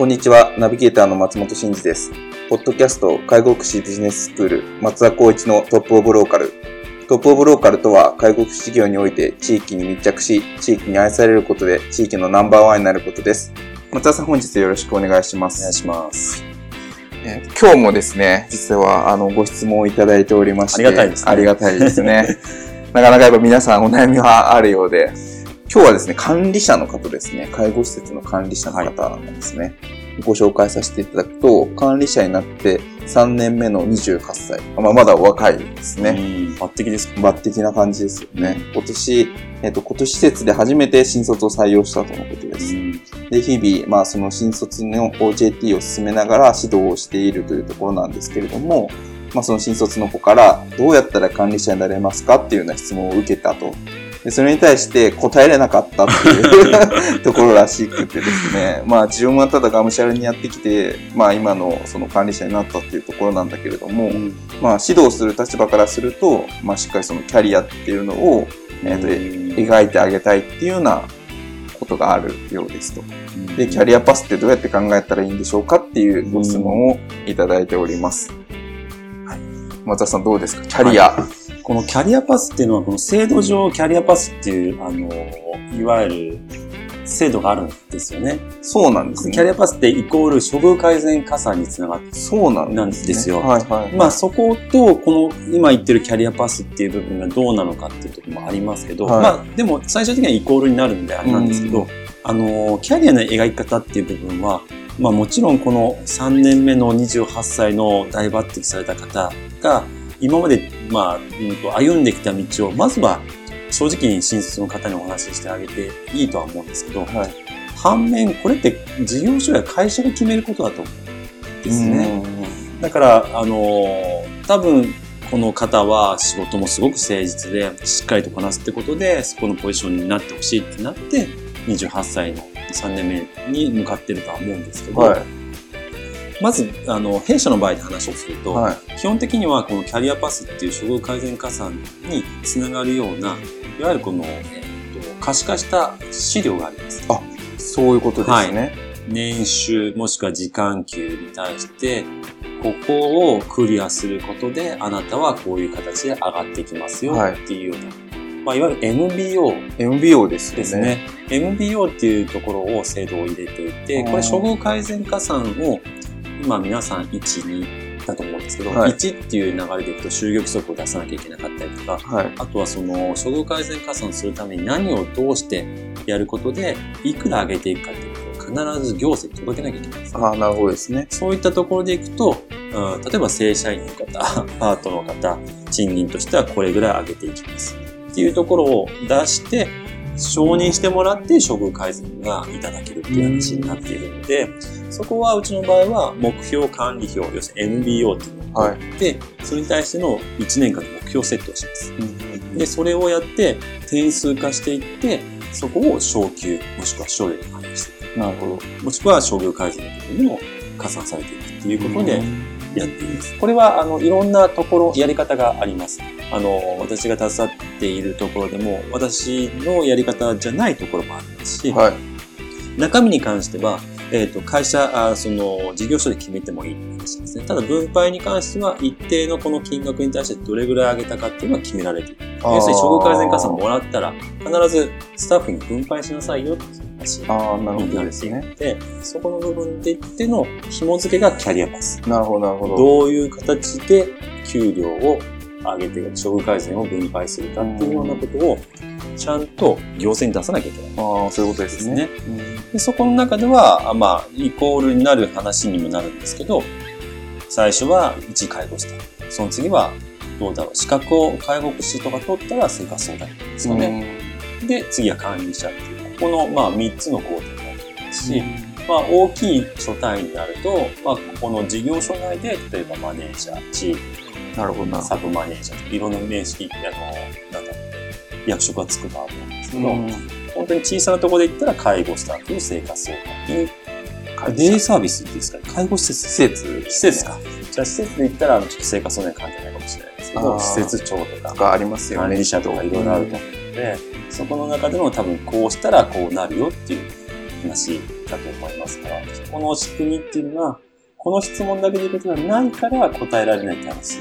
こんにちは、ナビゲーターの松本真二です。ポッドキャスト介護福祉ビジネススクール松田光一のトップオブローカル。トップオブローカルとは介護福祉事業において地域に密着し、地域に愛されることで地域のナンバーワンになることです。松田さん本日よろしくお願いします。お願いします。えー、今日もですね、実はあのご質問をいただいておりまして。ありがたいですね。ありがたいですね。なかなかやっぱ皆さんお悩みはあるようで、今日はですね、管理者の方ですね、介護施設の管理者の方なんですね。はいご紹介させていただくと、管理者になって3年目の28歳。まあ、まだ若いですね。抜擢ですか抜擢な感じですよね。今年、えっ、と、今年施設で初めて新卒を採用したとのことです。で、日々、まあ、その新卒の OJT を進めながら指導をしているというところなんですけれども、まあ、その新卒の子から、どうやったら管理者になれますかっていうような質問を受けたとでそれに対して答えれなかったっていう ところらしくてですね、まあ自分はただがむしゃらにやってきて、まあ今のその管理者になったっていうところなんだけれども、うん、まあ指導する立場からすると、まあしっかりそのキャリアっていうのを、えーと、描いてあげたいっていうようなことがあるようですと。で、キャリアパスってどうやって考えたらいいんでしょうかっていうご質問をいただいております。はい。松田さんどうですか？キャリア。はいこのキャリアパスっていうのは、この制度上キャリアパスっていう、あの、いわゆる制度があるんですよね。そうなんですね。キャリアパスってイコール処遇改善加算につながってる。そうなんですよ。はいはい、まあそこと、この今言ってるキャリアパスっていう部分がどうなのかっていうところもありますけど、はい、まあでも最終的にはイコールになるんであれなんですけど、あの、キャリアの描き方っていう部分は、まあもちろんこの3年目の28歳の大抜擢された方が、今まで、まあ、うんと、歩んできた道を、まずは正直に新卒の方にお話ししてあげていいとは思うんですけど、はい、反面、これって事業所や会社が決めることだと思うんですね。だから、あの、多分、この方は仕事もすごく誠実で、しっかりとこなすってことで、そこのポジションになってほしいってなって、28歳の3年目に向かってるとは思うんですけど、はいまず、あの、弊社の場合で話をすると、はい、基本的にはこのキャリアパスっていう処遇改善加算につながるような、いわゆるこの、えっ、と、可視化した資料があります。あ、そういうことですね。はい、年収もしくは時間給に対して、ここをクリアすることで、あなたはこういう形で上がっていきますよっていうような、はいまあ、いわゆる MBO。MBO ですね。ですね。MBO っていうところを制度を入れていて、これ処遇改善加算を今皆さん1、2だと思うんですけど、はい、1っていう流れでいくと就業規則を出さなきゃいけなかったりとか、はい、あとはその処遇改善加算するために何をどうしてやることでいくら上げていくかっていうことを必ず行政に届けなきゃいけないんです、ああ、なるほどですね。そういったところでいくと、うん、例えば正社員の方、パートの方、賃金としてはこれぐらい上げていきます。っていうところを出して、承認してもらって処遇改善がいただけるっていう話になっているので、そこはうちの場合は目標管理表、要するに MBO っていうのを取って、はい、それに対しての1年間の目標設定をします。で、それをやって点数化していって、そこを昇給、もしくは賞与に反映していく。なるほど。もしくは商業改善のところにも加算されていくっていうことでやっています。これは、あの、いろんなところ、やり方があります。あの、私が携わっているところでも、私のやり方じゃないところもありますし、はい、中身に関しては、えっ、ー、と、会社、あその、事業所で決めてもいいって話ですね。ただ、分配に関しては、一定のこの金額に対してどれぐらい上げたかっていうのは決められている。要するに、処遇改善加算もらったら、必ずスタッフに分配しなさいよって話ああ、なるほになっていどですね。って、そこの部分でっての紐付けがキャリアパス。なるほど、なるほど。どういう形で給料を上げて、処遇改善を分配するかっていうようなことを、ちゃんと行政に出さなきゃいけない。ああ、そういうことですね。でそこの中では、あまあ、イコールになる話にもなるんですけど、最初は一介護士だ。その次は、どうだろう、資格を介護福祉とか取ったら生活相談員ですよね。で、次は管理者ここの、まあ、3つの工程になっていますし、まあ、大きい所単位になると、まあ、ここの事業所内で、例えばマネージャー、チーム、なるほど、サブマネージャーとか、いろんな名式、あの、なんだろう、役職がつく場合なんですけど、ど。本当に小さなところで言ったら介護スタッフの生活相談員、デイサービスっていうんですか？ね、介護施設施設？施設か。じゃあ施設で言ったら、ちょっと生活相談関係ないかもしれないですけど、施設長とか、がありますよね。管理者とかいろいろあると思うので、そこの中でも多分こうしたらこうなるよっていう話だと思いますから、そこの仕組みっていうのは、この質問だけで言うことがないから答えられないって話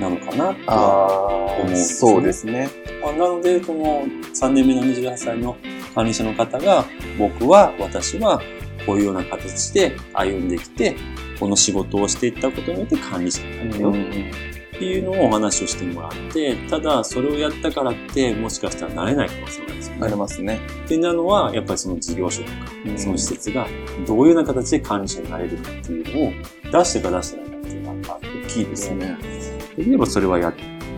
なのかなとは思うんですね。そうですね。まあ、なので、この3年目の28歳の管理者の方が、僕は、私は、こういうような形で歩んできて、この仕事をしていったことによって管理者になったよっていうのをお話をしてもらって、ただ、それをやったからって、もしかしたらなれない可能性があるんですよありね。ますね。ってなのは、やっぱりその事業所とか、その施設が、どういうような形で管理者になれるかっていうのを、出してか出してないかっていうのが大きいですね。できればそれはや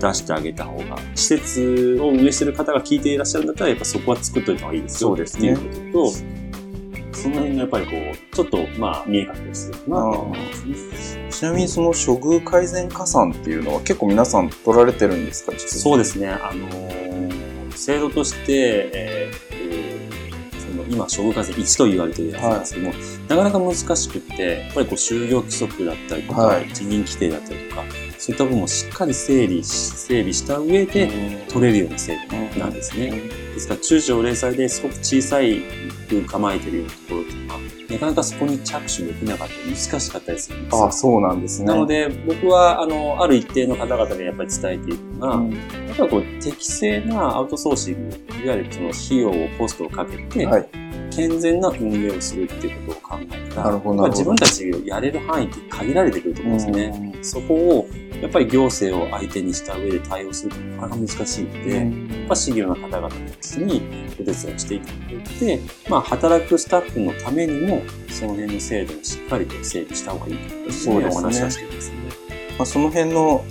出してあげた方が、施設を運営してる方が聞いていらっしゃるんだったら、やっぱそこは作っといた方がいいですよ。そうですねっていうことと、その辺がやっぱりこう、ちょっとまあ見え隠れするかなと思いますね。ちなみにその処遇改善加算っていうのは結構皆さん取られてるんですか？そうですね。あのー制度として、えーその今、処遇改善1と言われてるやつなんですけども、なかなか難しくって、やっぱりこう就業規則だったりとか、はい。辞任規定だったりとか、そういった部分をしっかり整理し、整備した上で取れるような制度なんですね。です中小零細ですごく小さいく構えてるようなところっていうのは、なかなかそこに着手できなかったり、難しかったりするんですよ。ああ、そうなんですね。なので、僕は、あの、ある一定の方々にやっぱり伝えていくのが、うん、やっぱりこう、適正なアウトソーシング、いわゆるその費用を、コストをかけて、はい。健全な運営をするっていうことを考えたら、なるほどまあ自分たちがやれる範囲って限られてくると思うんですね。そこを、やっぱり行政を相手にした上で対応するってなかなか難しいので、やっぱ事業の方々たちにお手伝いしていただいて、まあ、働くスタッフのためにも、その辺の制度をしっかりと整備した方がいいというふうにお話はしていますね。まあ、その辺の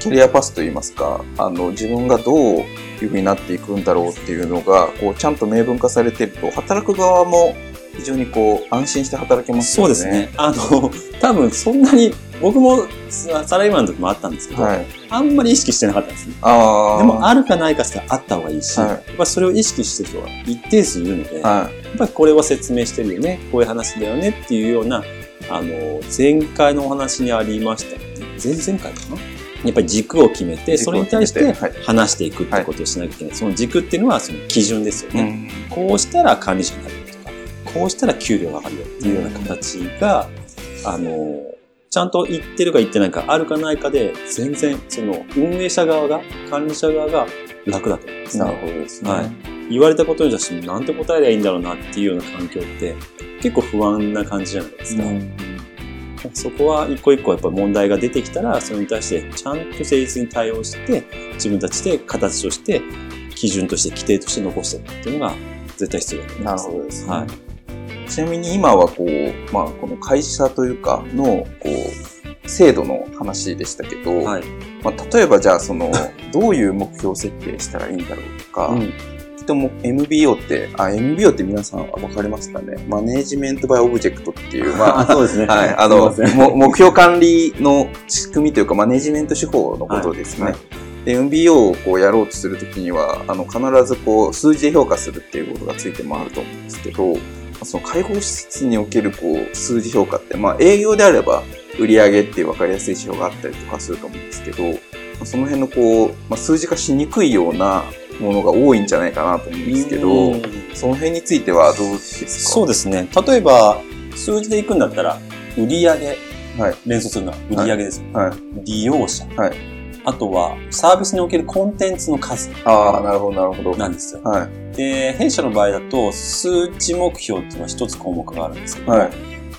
キャリアパスといいますか、あの、自分がどういうふうになっていくんだろうっていうのが、こう、ちゃんと明文化されてると、働く側も非常にこう、安心して働けますよね。そうですね。あの、多分そんなに、僕もササラリーマンの時もあったんですけど、はい。あんまり意識してなかったんですね。でも、あるかないかしたらあった方がいいし、はいやっぱそれを意識してる人が一定数いるので、やはっぱりこれは説明してるよね、こういう話だよねっていうような、あの、前回のお話にありました、前々回かな？やっぱり軸を決めて、い。それに対してはい。話していくってことをしなきゃいけない。その軸っていうのはその基準ですよね。うん。こうしたら管理者になるよとか、こうしたら給料が上がるよっていうような形が、あの、ちゃんと言ってるか言ってないか、あるかないかで、全然、その、運営者側が、管理者側が楽だと思います、なるほどですね。はい言われたことに対して、なんて答えりゃいいんだろうなっていうような環境って、結構不安な感じじゃないですか。うんそこは一個一個やっぱ問題が出てきたら、それに対してちゃんと誠実に対応して、自分たちで形として、基準として、規定として残していくっていうのが絶対必要だと思いなるます。ほどですね。はいちなみに今はこう、まあ、この会社というかの、こう、制度の話でしたけど、はい。まあ、例えばじゃあその、どういう目標設定したらいいんだろうとか、うんきっとも MBO って、あ、MBO って皆さんわかりますかね？マネージメントバイオブジェクトっていう、まあ、そうですね。はい、あの、目標管理の仕組みというか、マネジメント手法のことですね。はいで、MBO をこうやろうとするときには、あの、必ずこう、数字で評価するっていうことがついて回ると思うんですけど、その介護施設におけるこう、数字評価って、まあ、営業であれば、売上っていう分かりやすい指標があったりとかすると思うんですけど、まあその辺のこう、まあ、数字化しにくいようなものが多いんじゃないかなと思うんですけど、うんその辺についてはどうですか？そうですね。例えば、数字でいくんだったら、売上はい。連想するのは売上です。はい。利用者、はいあとはサービスにおけるコンテンツの数ああ、なるほど、なるほど。なんですよ。はい。で、弊社の場合だと数値目標っていうのは一つ項目があるんですけど、はい。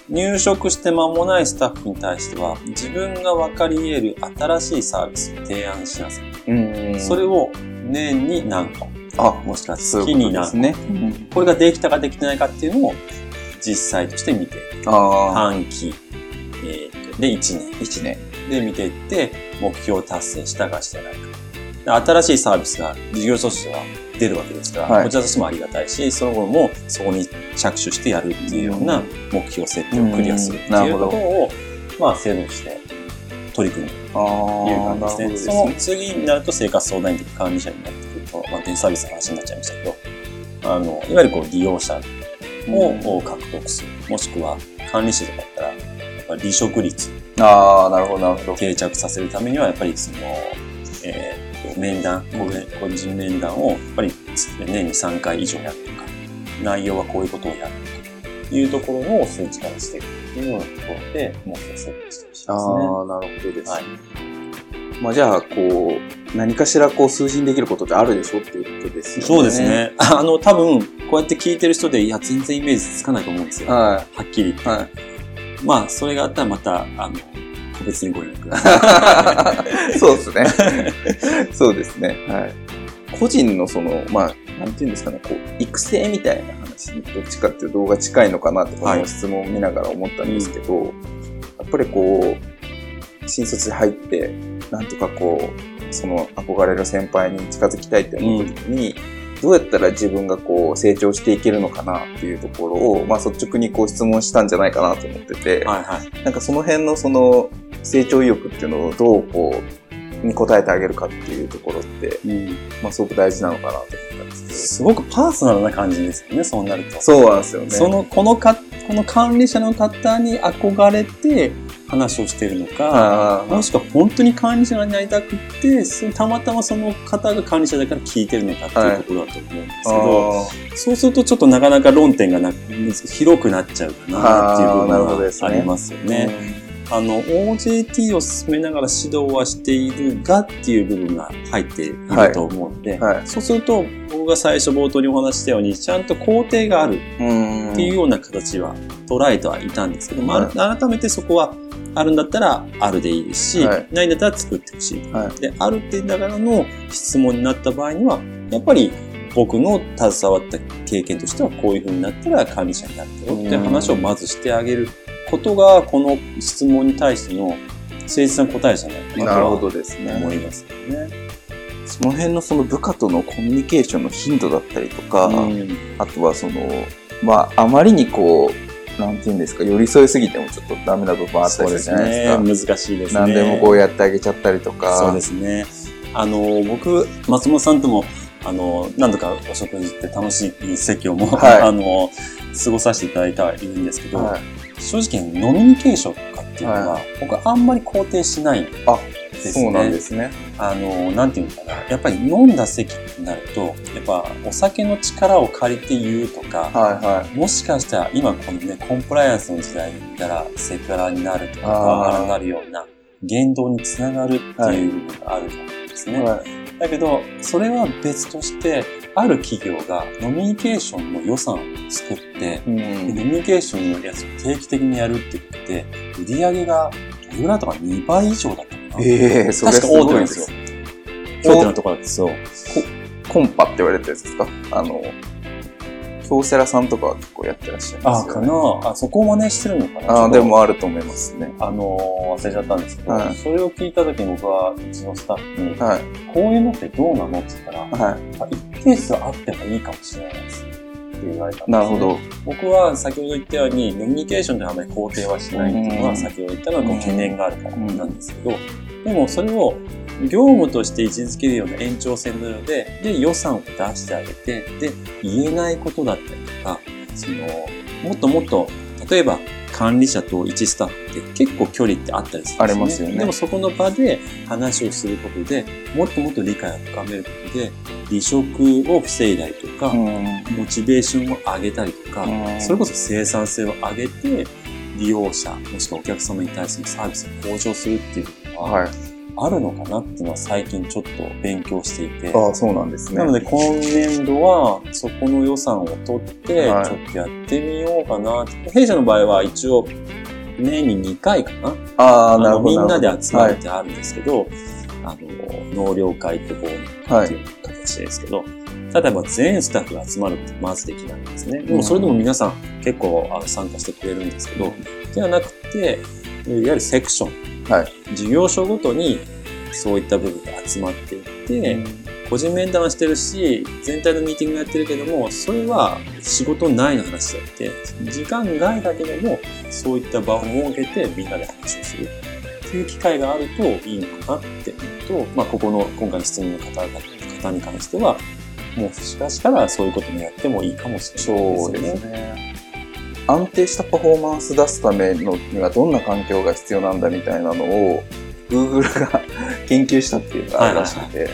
入職して間もないスタッフに対しては自分が分かり得る新しいサービスを提案しなさい。うんそれを年に何個、あ、もしくはそういうこと月に何個、ですね。これができたかできてないかっていうのを実際として見て、ああ、半期、えーとで1年1年。で見ていって目標達成したかしてないか。で新しいサービスが事業としては出るわけですから、はいこちらとしてもありがたいし、その後もそこに着手してやるっていうような目標設定をクリアするっていうことを、まあ制度として取り組むという感じですね。すそのね。次になると生活相談員とか管理者になってくると、まあ、デンサービスの話になっちゃいましたけど、あの、いわゆるこう利用者を獲得する。もしくは管理者とかだったら、離職率ああ、なるほど、なるほど。定着させるためには、やっぱりその、えーと面談、個人面談を、やっぱり年に3回以上やるとか、内容はこういうことをやるというところを数値化にしていくというようなところで、目標設定してほしいですね。ああ、なるほどです。はい。まあじゃあ、こう、何かしらこう数字にできることってあるでしょっていうことですよね。そうです。ね。あの、多分、こうやって聞いてる人で、いや、全然イメージつかないと思うんですよ。ははっきり言って。い。はい。まあ、それがあったらまた、あの、個別にご連絡。そうですね。そうですね。はい。個人のその、まあ、なんていうんですかね、こう、育成みたいな話にどっちかっていう動画近いのかなって、こはいの質問を見ながら思ったんですけど、やっぱりこう、新卒で入って、なんとかこう、その憧れる先輩に近づきたいって思った時に、どうやったら自分がこう成長していけるのかなっていうところを、まあ率直にこう質問したんじゃないかなと思ってて、はいはい。なんかその辺のその成長意欲っていうのをどうこう、に応えてあげるかっていうところって、うん。まあすごく大事なのかなと思ったんですすごくパーソナルな感じですよね、そうなるとけど。。そうなんですよね。その、このか、この管理者の方に憧れて話をしているのか、もしくは本当に管理者になりたくって、そたまたまその方が管理者だから聞いてるのかっていうところだと思うんですけど、あそうするとちょっとなかなか論点がな広くなっちゃうかなっていう部分がありますよね。あの、OJT を進めながら指導はしているがっていう部分が入っていると思うので、ーはい。そうすると僕が最初冒頭にお話ししたように、ちゃんと肯定があるうんっていうような形は捉えてはいたんですけど、まあはい。改めてそこはあるんだったらあるでいいですし、はい。ないんだったら作ってほしい。はい。で、あるって言いながらの質問になった場合には、やっぱり僕の携わった経験としてはこういう風になったら管理者になったよっていう話をまずしてあげることが、この質問に対しての誠実な答えじゃないかななるほとどですね。思いますよね。その辺のその部下とのコミュニケーションの頻度だったりとか、うんあとはその、まあ、あまりにこう、なんていうんですか、寄り添いすぎてもちょっとダメな部分あったりするじゃないですか。そうですね。難しいですね。何でもこうやってあげちゃったりとか。そうですね。あの、僕、松本さんとも、あの、何度かお食事って楽しい席をも、はいあの、過ごさせていただいてはいるんですけど、はい。正直ノミニケーションとかっていうのは、は僕はあんまり肯定しないですね。そうなんですね。あの、なんていうのかな。やっぱり飲んだ席になると、やっぱお酒の力を借りて言うとか、はいはい。もしかしたら今このね、コンプライアンスの時代にたらセクハラになるとか、パワハラになるような言動につながるっていう部分があると思うんですね。はいだけど、それは別として、ある企業がノミニケーションの予算を作って、うんでノミニケーションのやつを定期的にやるって言って、売り上げがどれぐらいとか2倍以上だったかな。ええそれ確か大手なんですよす。。大手のところなんですよ。コンパって言われたやつですか？あの、京セラさんとかは結構やってらっしゃいまあ、かすよね。なあ、そこを真似してるのかなあでもあると思いますね。あのー忘れちゃったんですけど、はいそれを聞いた時に僕はうちのスタッフに、はい。こういうのってどうなのって言ったら、はあ一定数あってもいいかもしれないです。って言われたんです、い。なるほど。僕は先ほど言ったように、ノミニケーションであまり肯定はしないっていうのは、うん先ほど言ったのはこう懸念があるからなんですけど、でもそれを業務として位置づけるような延長線のようで、で、予算を出してあげて、で、言えないことだったりとか、その、もっともっと、例えば、管理者と一スタッフって結構距離ってあったりするんですよね。ありますよねでもそこの場で話をすることで、もっともっと理解を深めることで、離職を防いだりとか、うん。モチベーションを上げたりとか、うんそれこそ生産性を上げて、利用者、もしくはお客様に対するサービスを向上するっていうのは、はい。あるのかなっていうのは最近ちょっと勉強していて。ああ、そうなんですね。なので今年度はそこの予算を取って、ちょはいっとやってみようかな。弊社の場合は一応年に2回かな。ああ、なるほど。みんなで集まるっはいてあるんですけど、あの、納涼会とこう、はいっていう形ですけど、例えば全スタッフが集まるってまずできないんですね。でもそれでも皆さん結構あの参加してくれるんですけど、ではなくて、いわゆるセクション。はい事業所ごとにそういった部分が集まっていって、個人面談はしてるし、全体のミーティングやってるけども、それは仕事内の話であって、時間外だけでも、そういった場を設けてみんなで話をするっていう機会があるといいのかなって思うと、まあ、ここの今回の質問の方方に関しては、もうしかしからそういうこともやってもいいかもしれないそうですね。ね。安定したパフォーマンス出すためのにはどんな環境が必要なんだみたいなのを Google が 研究したっていうのがあるらしくて、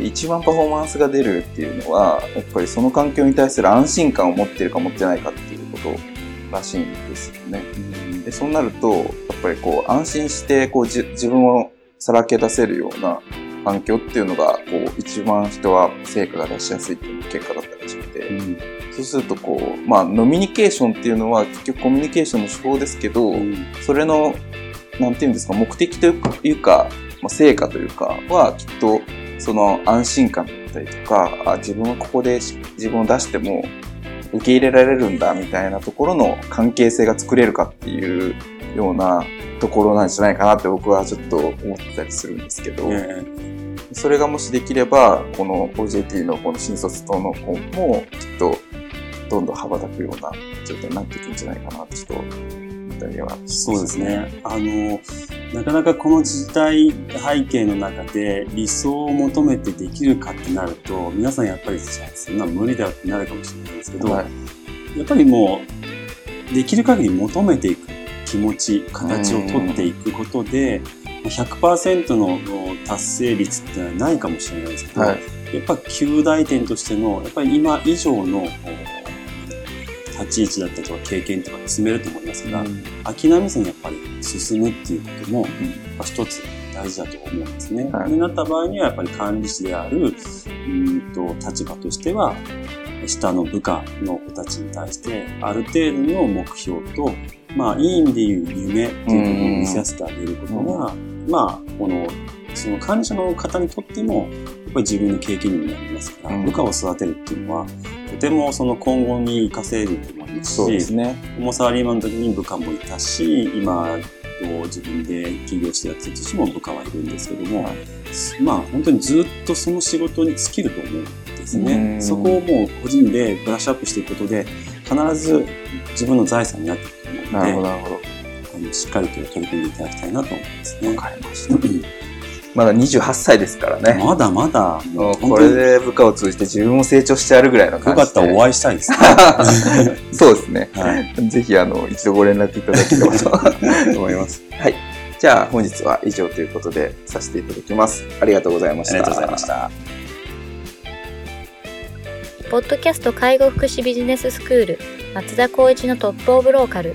一番パフォーマンスが出るっていうのは、やっぱりその環境に対する安心感を持ってるか持ってないかっていうことらしいんですよね。で、そうなると、やっぱりこう安心してこうじ自分をさらけ出せるような環境っていうのが、こう一番人は成果が出しやすいっていう結果だったらしくて、うんそうするとこう、まあ、ノミニケーションっていうのは結局コミュニケーションの手法ですけど、うん。それの、なんていうんですか、目的というか、まあ、成果というかは、きっと、その安心感だったりとか、あ自分はここでし自分を出しても受け入れられるんだみたいなところの関係性が作れるかっていうようなところなんじゃないかなって僕はちょっと思ってたりするんですけど、えそれがもしできれば、この OJT のこの新卒等の子もきっとどんどん羽ばたくような状態になっていくんじゃないかなとちょっと思ったりはそうですね。あの、なかなかこの時代背景の中で理想を求めてできるかってなると、皆さんやっぱり、そんな無理だよってなるかもしれないですけど、はいやっぱりもう、できる限り求めていく気持ち、形をとっていくことで、100%の達成率ってのはないかもしれないですけど、はい。やっぱ旧大点としての、やっぱり今以上の立ち位置だったりとか経験とか積めると思いますが、諦めずにやっぱり進むっていうことも、やっぱ一つ大事だと思うんですね。はい。になった場合には、やっぱり管理士である、うーんと、立場としては、下の部下の子たちに対して、ある程度の目標と、まあ、いい意味で言う夢っていうところを見せてあげることが、まあ、この、その管理者の方にとっても、やっぱり自分の経験にもなりますから、うん。部下を育てるっていうのは、とてもその今後に活かせると思いますし、そうですね。サラリーマンの時に部下もいたし、今、自分で起業してやってるとしても部下はいるんですけども、はいまあ本当にずっとその仕事に尽きると思うんですうね。んそこをもう個人でブラッシュアップしていくことで、必ず自分の財産になっていくと思うなるほど、ので、なるほど。あのしっかりと取り組んでいただきたいなと思いますね。わかりました。まだ28歳ですからね。まだまだ、これで部下を通じて自分も成長してやるぐらいのよ感じで。かったらお会いしたいですね。そうですね。はい。ぜひ、あの、一度ご連絡いただければと思います。はい。じゃあ、本日は以上ということでさせていただきます。ありがとうございました。ありがとうございました。ポッドキャスト介護福祉ビジネススクール松田光一のトップオブローカル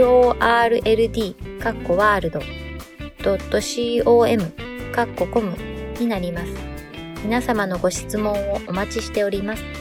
World かっこワールド .com かっこコムになります。皆様のご質問をお待ちしております。